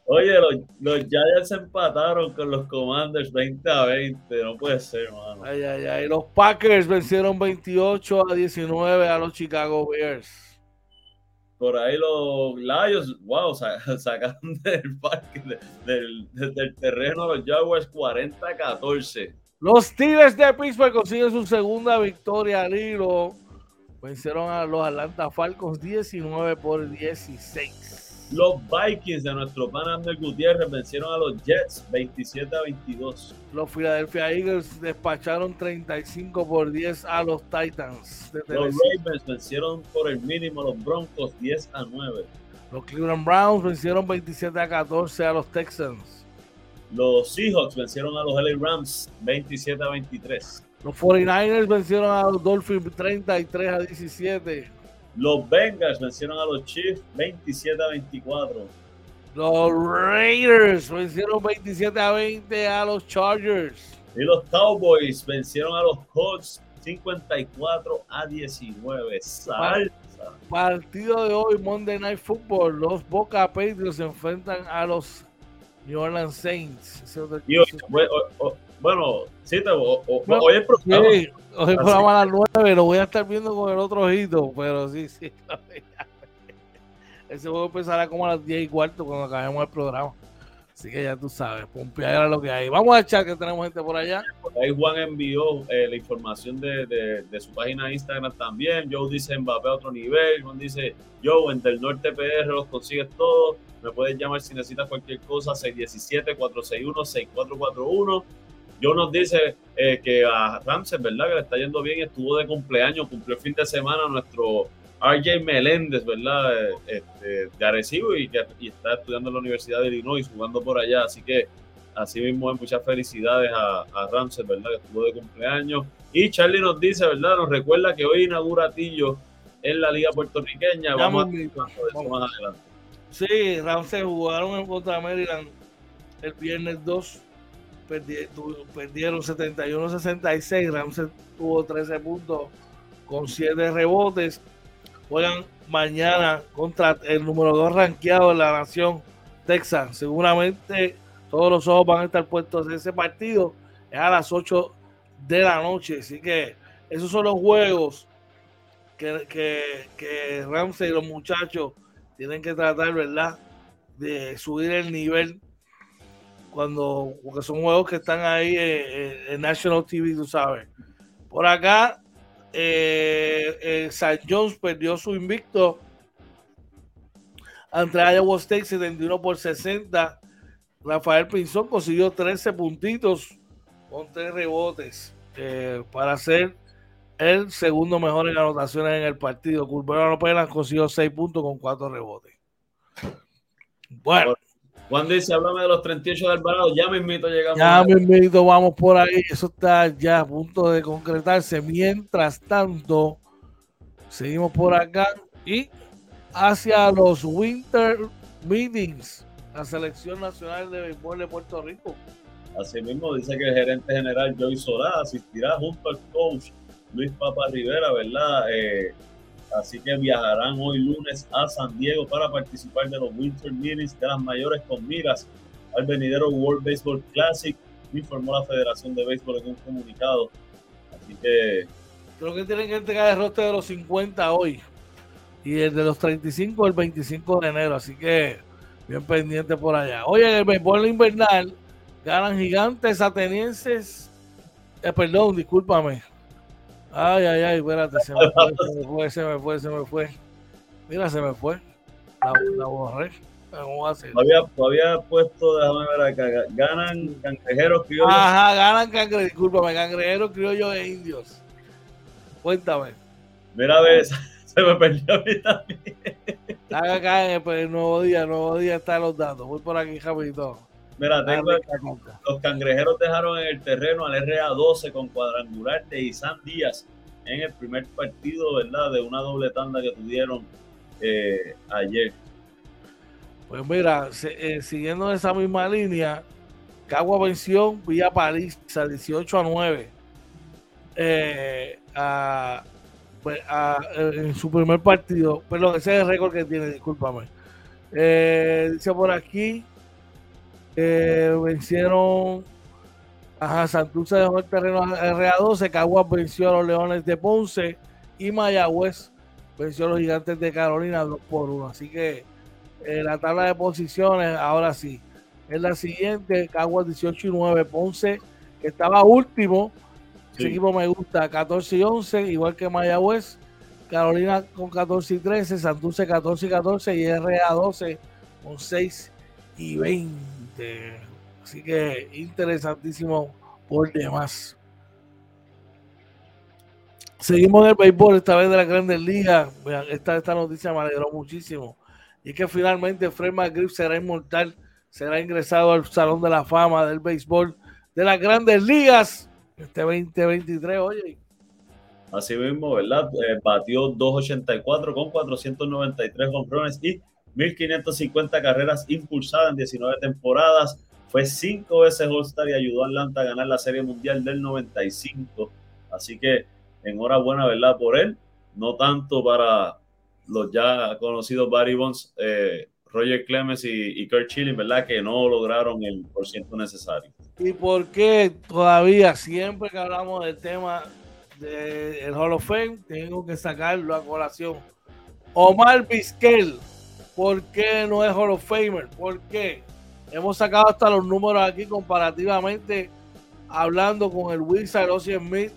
Oye, los, los Giants empataron con los Commanders 20 a 20. No puede ser, mano. Ay, ay, ay. Los Packers vencieron 28 a 19 a los Chicago Bears. Por ahí los Lions, wow, [LAUGHS] sacaron [LAUGHS] del parque, del, del, terreno los Jaguars 40 a 14. Los Tigres de Pittsburgh consiguen su segunda victoria al hilo. Vencieron a los Atlanta Falcons 19 por 16. Los Vikings de nuestro pan Ander Gutiérrez vencieron a los Jets 27 a 22. Los Philadelphia Eagles despacharon 35 por 10 a los Titans. los Ravens vencieron por el mínimo a los Broncos 10 a 9. Los Cleveland Browns vencieron 27 a 14 a los Texans. Los Seahawks vencieron a los LA Rams 27 a 23. Los 49ers vencieron a los Dolphins 33 a 17. Los Bengals vencieron a los Chiefs 27 a 24. Los Raiders vencieron 27 a 20 a los Chargers. Y los Cowboys vencieron a los Colts 54 a 19. Salsa. Partido de hoy, Monday Night Football. Los Boca Patriots se enfrentan a los New Orleans Saints. Y hoy, bueno, sí, te, hoy es programa. Sí, hoy es programa a las 9, lo voy a estar viendo con el otro ojito, pero sí, sí. [LAUGHS] Ese juego empezará como a las 10 y cuarto cuando acabemos el programa. Así que ya tú sabes, Pompear era lo que hay. Vamos a echar que tenemos gente por allá. ahí Juan envió eh, la información de, de, de, su página de Instagram también. Joe dice Mbappé a otro nivel. Juan dice, Joe, en Del Norte PR los consigues todos. Me puedes llamar si necesitas cualquier cosa. 617-461-6441. Joe nos dice eh, que a Ramsey, ¿verdad? Que le está yendo bien. Estuvo de cumpleaños, cumplió el fin de semana nuestro RJ Meléndez, ¿verdad? Este, de Arecibo y que está estudiando en la Universidad de Illinois, jugando por allá. Así que, así mismo, muchas felicidades a, a Ramsey, ¿verdad? Que estuvo de cumpleaños. Y Charlie nos dice, ¿verdad? Nos recuerda que hoy inaugura Tillo en la Liga Puertorriqueña. Vamos, a eso más adelante. Sí, Ramsey jugaron en contra Maryland el viernes 2. Perdieron 71-66. Ramsey tuvo 13 puntos con 7 rebotes juegan mañana contra el número 2 rankeado de la nación, Texas. Seguramente todos los ojos van a estar puestos en ese partido. Es a las 8 de la noche. Así que esos son los juegos que, que, que Ramsey y los muchachos tienen que tratar, ¿verdad? De subir el nivel cuando, porque son juegos que están ahí en, en National TV, tú sabes. Por acá eh, eh, San Jones perdió su invicto ante Iowa State 71 por 60. Rafael Pinzón consiguió 13 puntitos con 3 rebotes eh, para ser el segundo mejor en anotaciones en el partido. Culverano Penas consiguió 6 puntos con 4 rebotes. Bueno. Juan dice, háblame de los 38 de Alvarado. Ya mismito llegamos. Ya mismito vamos por ahí. Eso está ya a punto de concretarse. Mientras tanto, seguimos por acá y hacia los Winter Meetings, la Selección Nacional de Béisbol de Puerto Rico. Asimismo, dice que el gerente general Joey Solá asistirá junto al coach Luis Papa Rivera, ¿verdad? Eh, Así que viajarán hoy lunes a San Diego para participar de los Winter Meetings de las mayores con miras al venidero World Baseball Classic, informó la Federación de Béisbol en un comunicado. Así que. Creo que tienen que entregar el roster de los 50 hoy y el de los 35 el 25 de enero. Así que bien pendiente por allá. Oye, en el béisbol invernal ganan gigantes atenienses. Eh, perdón, discúlpame. Ay, ay, ay, espérate, se me fue, se me fue, se me fue, se me fue. Mira, se me fue. La, la borré. ¿Cómo va a ser? Todavía, todavía puesto, déjame ver acá, ganan cangrejeros criollos. Ajá, ganan cangrejeros, discúlpame, cangrejeros criollos e indios. Cuéntame. Mira, ves, [LAUGHS] se me perdió a mí también. Haga acá en el, nuevo día, nuevo día están los datos. Voy por aquí rapidito. Mira, tengo los cangrejeros dejaron en el terreno al RA12 con cuadrangular de Isan Díaz en el primer partido, ¿verdad? De una doble tanda que tuvieron eh, ayer. Pues mira, eh, siguiendo esa misma línea, Cagua venció vía París a 18 a 9 eh, pues, en su primer partido. Perdón, ese es el récord que tiene, discúlpame. dice por aquí, vencieron Ajá, Santurce dejó el terreno RA12, Caguas venció a los Leones de Ponce y Mayagüez venció a los Gigantes de Carolina 2 por 1. Así que eh, la tabla de posiciones, ahora sí, es la siguiente, Caguas 18 y 9, Ponce, que estaba último, ese equipo me gusta, 14 y 11, igual que Mayagüez, Carolina con 14 y 13, Santurce 14 y 14 y RA12 con 6 y 20. Así que interesantísimo por demás. Seguimos en el béisbol, esta vez de la Grandes Ligas. Esta, esta noticia me alegró muchísimo. Y es que finalmente Fred McGriff será inmortal, será ingresado al Salón de la Fama del Béisbol de las Grandes Ligas este 2023. Oye, Así mismo, ¿verdad? Eh, batió 284 con 493 honrones y 1550 carreras impulsadas en 19 temporadas. Fue cinco veces All-Star y ayudó a Atlanta a ganar la Serie Mundial del 95. Así que enhorabuena, ¿verdad? Por él. No tanto para los ya conocidos Barry Bonds, eh, Roger Clemens y, Kurt Schilling, ¿verdad? Que no lograron el por ciento necesario. ¿Y por qué todavía, siempre que hablamos del tema del Hall of Fame, tengo que sacarlo a colación? Omar Vizquel, ¿por qué no es Hall of Famer? ¿Por qué? Hemos sacado hasta los números aquí comparativamente hablando con el Wizard Ossie Smith.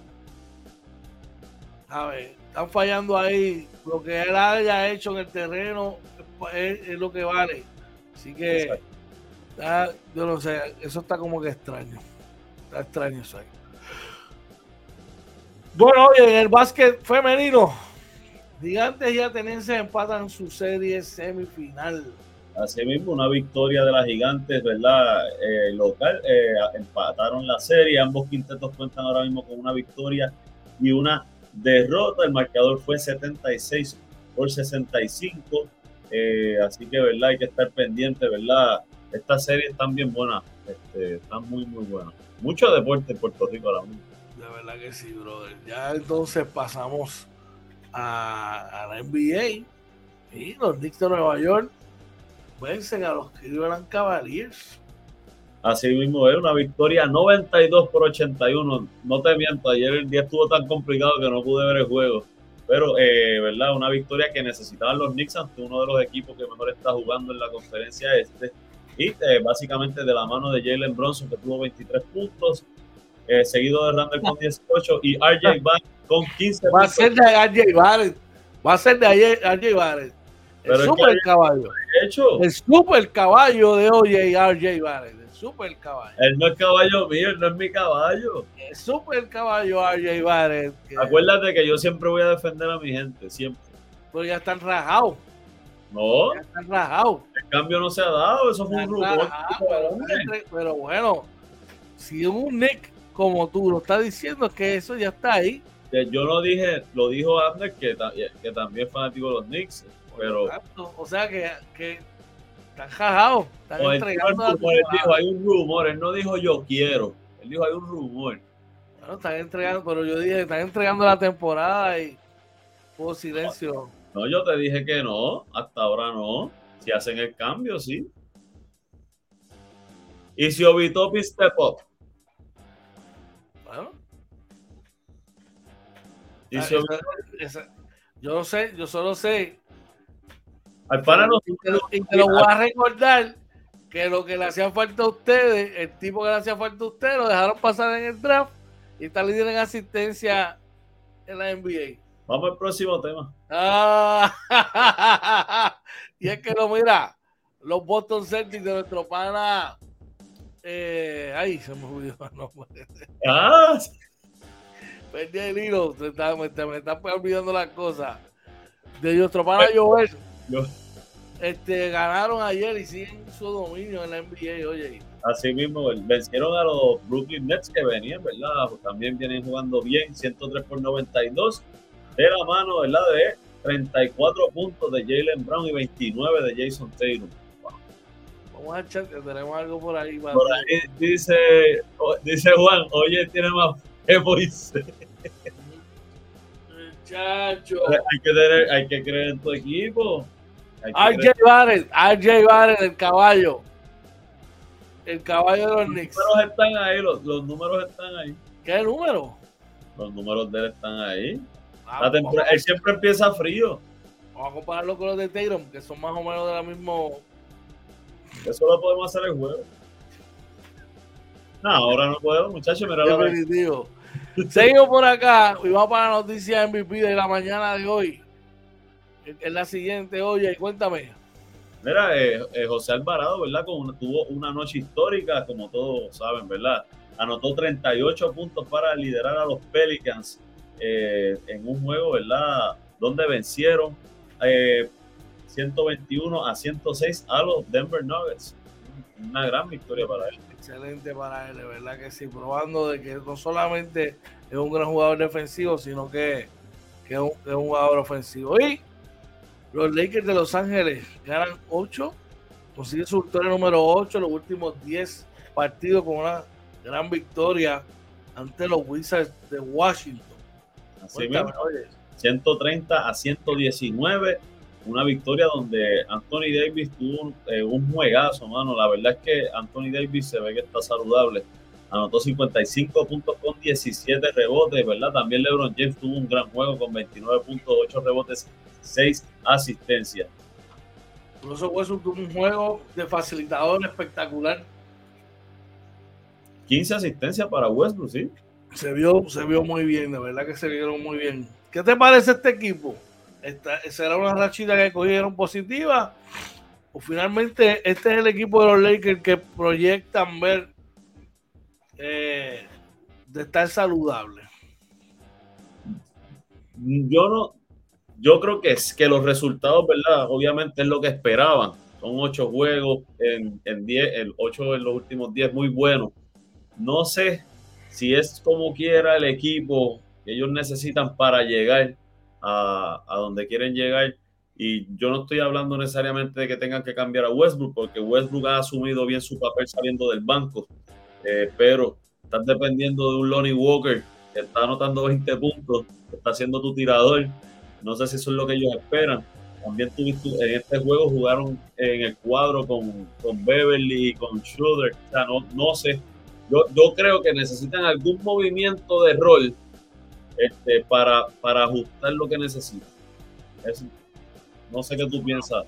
A ver, están fallando ahí. Lo que él haya hecho en el terreno es, lo que vale. Así que, yo no sé, eso está como que extraño. Está extraño eso ahí. Bueno, oye, en el básquet femenino, Gigantes y Atenenses empatan su serie semifinal. Asimismo, una victoria de las gigantes, ¿verdad? Eh, local, eh, empataron la serie, ambos quintetos cuentan ahora mismo con una victoria y una derrota. El marcador fue 76 por 65. Eh, así que, ¿verdad? Hay que estar pendiente, ¿verdad? Estas series están bien buenas, este, están muy, muy buenas. Mucho deporte en Puerto Rico ahora mismo. De verdad que sí, brother. Ya entonces pasamos a, la NBA y los Knicks de Nueva York vencen a los Cleveland Cavaliers. Así mismo es una victoria 92 por 81. No te miento, ayer el día estuvo tan complicado que no pude ver el juego. Pero, eh, ¿verdad? Una victoria que necesitaban los Knicks ante uno de los equipos que mejor está jugando en la conferencia este. Y eh, básicamente de la mano de Jalen Bronson, que tuvo 23 puntos, eh, seguido de Randall con 18 y RJ Barrett con 15 Va a ser de RJ Barrett. Va a ser de RJ Barrett. El super caballo. El super caballo de OJ RJ Barrett. El super caballo. Él no es caballo mío, él no es mi caballo. El super caballo RJ Barrett. Acuérdate que yo siempre voy a defender a mi gente, siempre. Pero ya están rajados. No. Ya están rajados. El cambio no se ha dado, eso fue un rumor. Pero, bueno, si un Nick como tú lo estás diciendo, es que eso ya está ahí. Yo lo dije, lo dijo Ander, que, que también es fanático de los Knicks pero, o sea que, que están jajados, están entregando. él dijo, hay un rumor, él no dijo yo quiero, él dijo hay un rumor. Bueno, están entregando, pero yo dije, están entregando la temporada y hubo silencio. No, yo te dije que no, hasta ahora no. Si hacen el cambio, sí. Y si Obitopi step up. Y ah, yo no sé, yo solo sé para y, te, lo voy a recordar que lo que le hacía falta a ustedes, el tipo que le hacía falta a ustedes, lo dejaron pasar en el draft y está líder en asistencia en la NBA. Vamos al próximo tema. Ah, [LAUGHS] y es que lo mira, los Boston Celtics de nuestro pana. Eh, ay, se me olvidó el nombre. Ah, Perdí el hilo, está- me, está- me olvidando las cosas. De nuestro pana Joel. yo- Este, ganaron ayer y siguen su dominio en la NBA, oye. así mismo, vencieron a los Brooklyn Nets que venían, ¿verdad? Pues también vienen jugando bien, 103 por 92, de la mano, ¿verdad? De 34 puntos de Jalen Brown y 29 de Jason Taylor. Vamos a echar que tenemos algo por ahí. para- Por ahí dice, dice Juan, oye, tiene más que Moisés. Muchacho. Hay que, tener, hay que creer en tu equipo. RJ Barrett, RJ Barrett, el caballo. El caballo de los Knicks. Los números están ahí, los, los números están ahí. ¿Qué número? Los números de él están ahí. Ah, La tempora- vamos, él siempre empieza frío. vamos a compararlo con los de Tatum, que son más o menos de la misma. Eso lo podemos hacer el jueves. No, ahora no puedo, muchachos. Mira Definitivo. Seguimos por acá y vamos para la noticia MVP de la mañana de hoy. Es la siguiente, oye, cuéntame. Mira, eh, eh, José Alvarado, ¿verdad? Tuvo una noche histórica, como todos saben, ¿verdad? Anotó 38 puntos para liderar a los Pelicans eh, en un juego, ¿verdad? Donde vencieron eh, 121 a 106 a los Denver Nuggets. Una gran victoria para él. Excelente para él, de verdad que sí, probando de que no solamente es un gran jugador defensivo, sino que, que es, un, es un jugador ofensivo. Y los Lakers de Los Ángeles ganan 8, consiguen su victoria número 8 en los últimos 10 partidos con una gran victoria ante los Wizards de Washington. Así Cuéntame, mismo, oye, 130 a 119. Una victoria donde Anthony Davis tuvo un, eh, un juegazo, mano. La verdad es que Anthony Davis se ve que está saludable. Anotó 55 puntos con 17 rebotes, ¿verdad? También LeBron James tuvo un gran juego con 29 puntos, 8 rebotes, 6 asistencias. Russell Westbrook tuvo un juego de facilitador espectacular. 15 asistencias para Westbrook, ¿sí? Se vio, se vio muy bien, de verdad que se vieron muy bien. ¿Qué te parece este equipo? Esta, ¿Será una rachita que cogieron positiva? ¿O finalmente este es el equipo de los Lakers que proyectan ver eh, de estar saludable? Yo no, yo creo que es que los resultados, ¿verdad? Obviamente es lo que esperaban. Son ocho juegos en, diez, ocho en los últimos diez, muy buenos. No sé si es como quiera el equipo que ellos necesitan para llegar a, a donde quieren llegar. Y yo no estoy hablando necesariamente de que tengan que cambiar a Westbrook, porque Westbrook ha asumido bien su papel saliendo del banco. Eh, pero estás dependiendo de un Lonnie Walker que está anotando 20 puntos, que está siendo tu tirador. No sé si eso es lo que ellos esperan. También tuviste, en este juego jugaron en el cuadro con, con Beverly y con Schroeder. O sea, no, no sé. Yo, yo creo que necesitan algún movimiento de rol este, para, para ajustar lo que necesitan. Es- no sé qué tú piensas.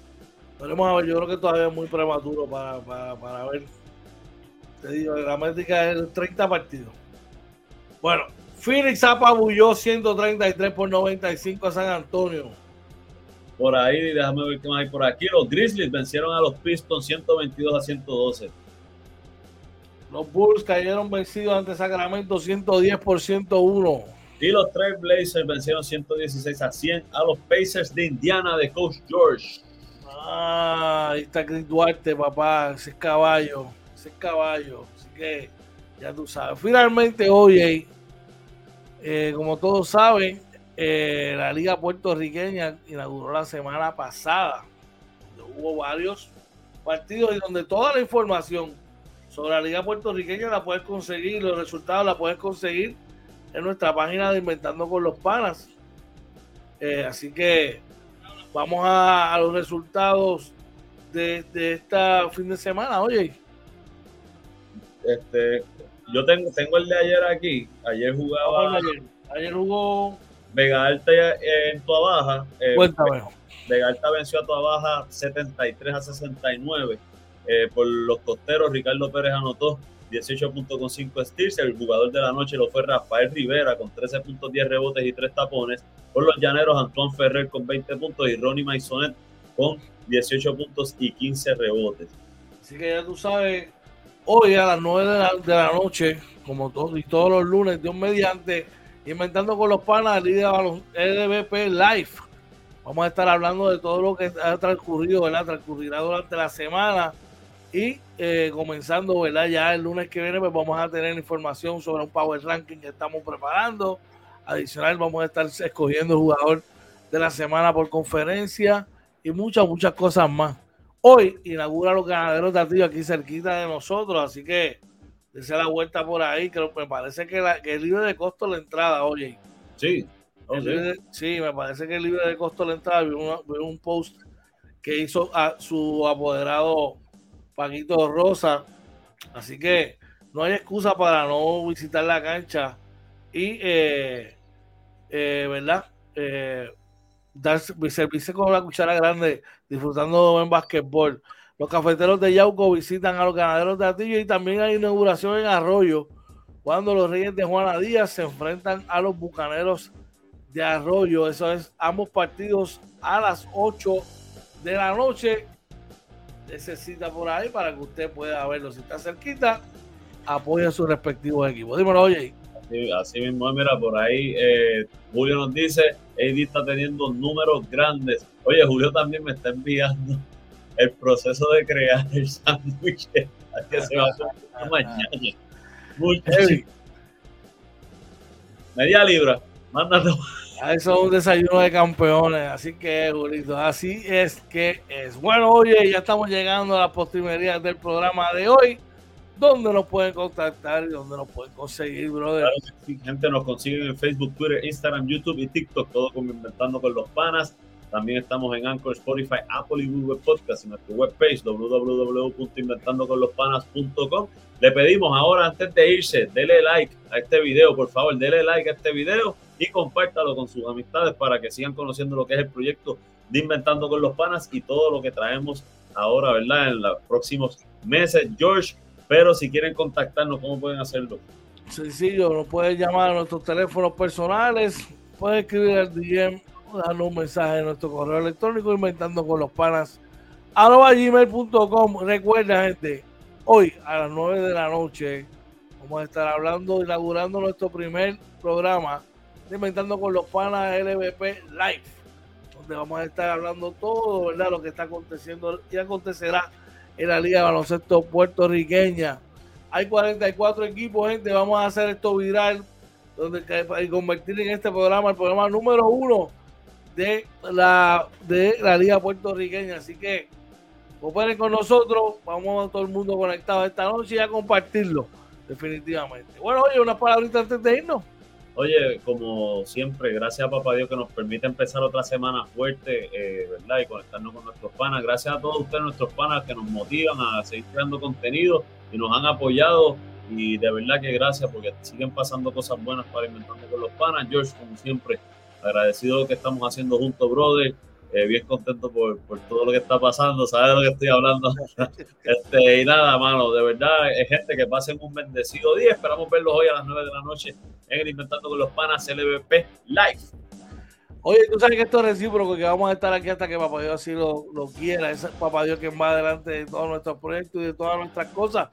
Veremos a ver, yo creo que todavía es muy prematuro para, para, para ver. Te digo, la métrica es 30 partidos. Bueno, Phoenix apabulló 133 por 95 a San Antonio. Por ahí, déjame ver qué más hay por aquí. Los Grizzlies vencieron a los Pistons 122 a 112. Los Bulls cayeron vencidos ante Sacramento 110 por 101. Y los Trail Blazers vencieron 116 a 100 a los Pacers de Indiana de Coach George. Ah, ahí está Chris Duarte, papá. Ese es caballo. Ese es caballo. Así que ya tú sabes. Finalmente, hoy, eh, como todos saben, eh, la Liga Puertorriqueña inauguró la semana pasada. Hubo varios partidos y donde toda la información sobre la Liga Puertorriqueña la puedes conseguir, los resultados la puedes conseguir en nuestra página de Inventando con los Panas. Eh, así que vamos a, a los resultados de, de esta fin de semana. Oye, Este, yo tengo, tengo el de ayer aquí. Ayer jugaba ayer. Ayer jugó. Vega Alta eh, en Tua Baja. Eh. Vega Alta venció a Tua Baja 73 a 69. Eh, por los costeros, Ricardo Pérez anotó 18.5 steals. El jugador de la noche lo fue Rafael Rivera con 13.10 rebotes y 3 tapones. Por los llaneros, Antoine Ferrer con 20 puntos y Ronnie Maisonet con 18 puntos y 15 rebotes. Así que ya tú sabes, hoy a las 9 de la, noche, como todos y todos los lunes, Dios mediante, inventando con los panas, Liga LVP Live. Vamos a estar hablando de todo lo que ha transcurrido, ¿verdad? Transcurrirá durante la semana y eh, comenzando, ¿verdad? Ya el lunes que viene, pues vamos a tener información sobre un Power Ranking que estamos preparando. Adicional, vamos a estar escogiendo el jugador de la semana por conferencia y muchas, muchas cosas más. Hoy inaugura los ganaderos de Atillo aquí cerquita de nosotros, así que dése la vuelta por ahí, que me parece que, la, que es libre de costo la entrada, oye. Sí. sí, me parece que es libre de costo la entrada. Vi, un post que hizo a su apoderado Paquito Rosa. Así que no hay excusa para no visitar la cancha y, eh, eh, ¿verdad? Eh, dar, servirse con la cuchara grande, disfrutando buen basquetbol. Los cafeteros de Yauco visitan a los ganaderos de Atillo y también hay inauguración en Arroyo cuando los Reyes de Juana Díaz se enfrentan a los Bucaneros de Arroyo. Eso es ambos partidos a las 8 de la noche necesita por ahí para que usted pueda verlo. Si está cerquita, apoya a sus respectivos equipos. Dímelo, oye. Así, mismo, mira, por ahí eh, Julio nos dice, AD está teniendo números grandes. Oye, Julio también me está enviando [LAUGHS] el proceso de crear el sándwich [LAUGHS] que se va a mañana. Media libra, mándate. Eso es un desayuno de campeones, así que, Julito, así es que es. Bueno, oye, ya estamos llegando a la postrimería del programa de hoy. ¿Dónde nos pueden contactar y dónde nos pueden conseguir, brother? Claro, gente nos consigue en Facebook, Twitter, Instagram, YouTube y TikTok, todo como Inventando con los Panas. También estamos en Anchor, Spotify, Apple y Google Podcast en nuestra webpage www.inventandoconlospanas.com. Le pedimos ahora, antes de irse, dele like a este video, por favor, dele like a este video y compártalo con sus amistades para que sigan conociendo lo que es el proyecto de Inventando con los Panas y todo lo que traemos ahora, ¿verdad? En los próximos meses, George. Pero si quieren contactarnos, ¿cómo pueden hacerlo? Sencillo, nos pueden llamar a nuestros teléfonos personales, pueden escribir al DM darnos un mensaje en nuestro correo electrónico inventando con los panas gmail.com. Recuerda, gente, hoy a las 9 de la noche vamos a estar hablando, inaugurando nuestro primer programa Inventando con los Panas LVP Live, donde vamos a estar hablando todo, ¿verdad? Lo que está aconteciendo y acontecerá en la Liga de Baloncesto puertorriqueña. Hay 44 equipos, gente. Vamos a hacer esto viral donde, y convertir en este programa el programa número uno de la, de la Liga Puertorriqueña. Así que cooperen con nosotros, vamos a todo el mundo conectado esta noche y a compartirlo, definitivamente. Bueno, oye, unas palabritas antes de irnos. Oye, como siempre, gracias a Papá Dios que nos permite empezar otra semana fuerte, eh, ¿verdad? Y conectarnos con nuestros panas. Gracias a todos ustedes, nuestros panas, que nos motivan a seguir creando contenido y nos han apoyado. Y de verdad que gracias porque siguen pasando cosas buenas para Inventando con los panas. George, como siempre, agradecido lo que estamos haciendo juntos, brother. Eh, bien contento por, por, todo lo que está pasando, sabes de lo que estoy hablando. [LAUGHS] este, y nada, mano, de verdad, es gente que pasen un bendecido día. Esperamos verlos hoy a las 9 de la noche en el Inventando con los Panas LVP Live. Oye, tú sabes que esto es recíproco, que vamos a estar aquí hasta que Papá Dios así lo, lo quiera. Es Papá Dios quien va adelante de todos nuestros proyectos y de todas nuestras cosas.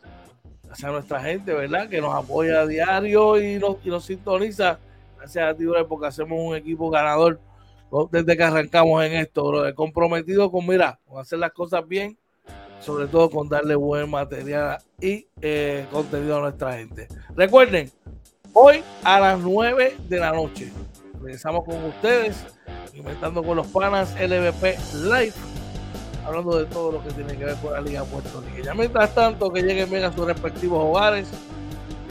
Hacia nuestra gente, ¿verdad? Que nos apoya a diario y nos, y nos sintoniza gracias a ti, porque hacemos un equipo ganador desde que arrancamos en esto, bro, comprometido con, mira, con hacer las cosas bien, sobre todo con darle buen material y eh, contenido a nuestra gente. Recuerden, hoy a las 9 de la noche, regresamos con ustedes, inventando con los panas LVP Live, hablando de todo lo que tiene que ver con la Liga Puerto Rico. Mientras tanto, que lleguen bien a sus respectivos hogares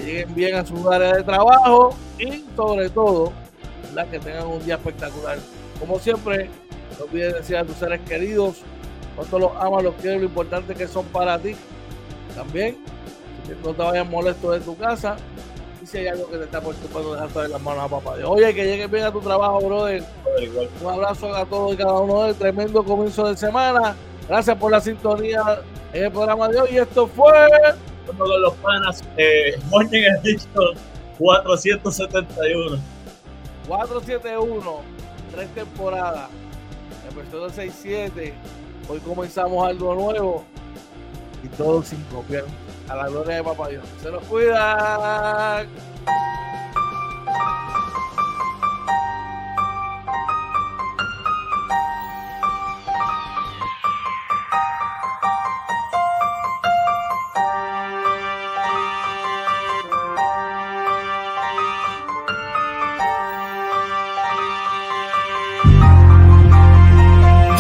lleguen bien a sus áreas de trabajo y sobre todo, que tengan un día espectacular. Como siempre, no olvides decir a tus seres queridos cuánto los amas, los quieres, lo importante que son para ti. También, que no te vayas molesto de tu casa. Y si hay algo que te está preocupando, dejar todas las manos a papá Dios. Oye, que llegues bien a tu trabajo, brother. Un abrazo a todos y cada uno del tremendo comienzo de semana. Gracias por la sintonía en el programa de hoy. Y esto fue con los panas. Eh, Morning Edition 471. 471, tres temporadas. Empezó de 6-7. Hoy comenzamos algo nuevo. Y todo sin copiar. A la gloria de Papá Dios. Se nos cuida.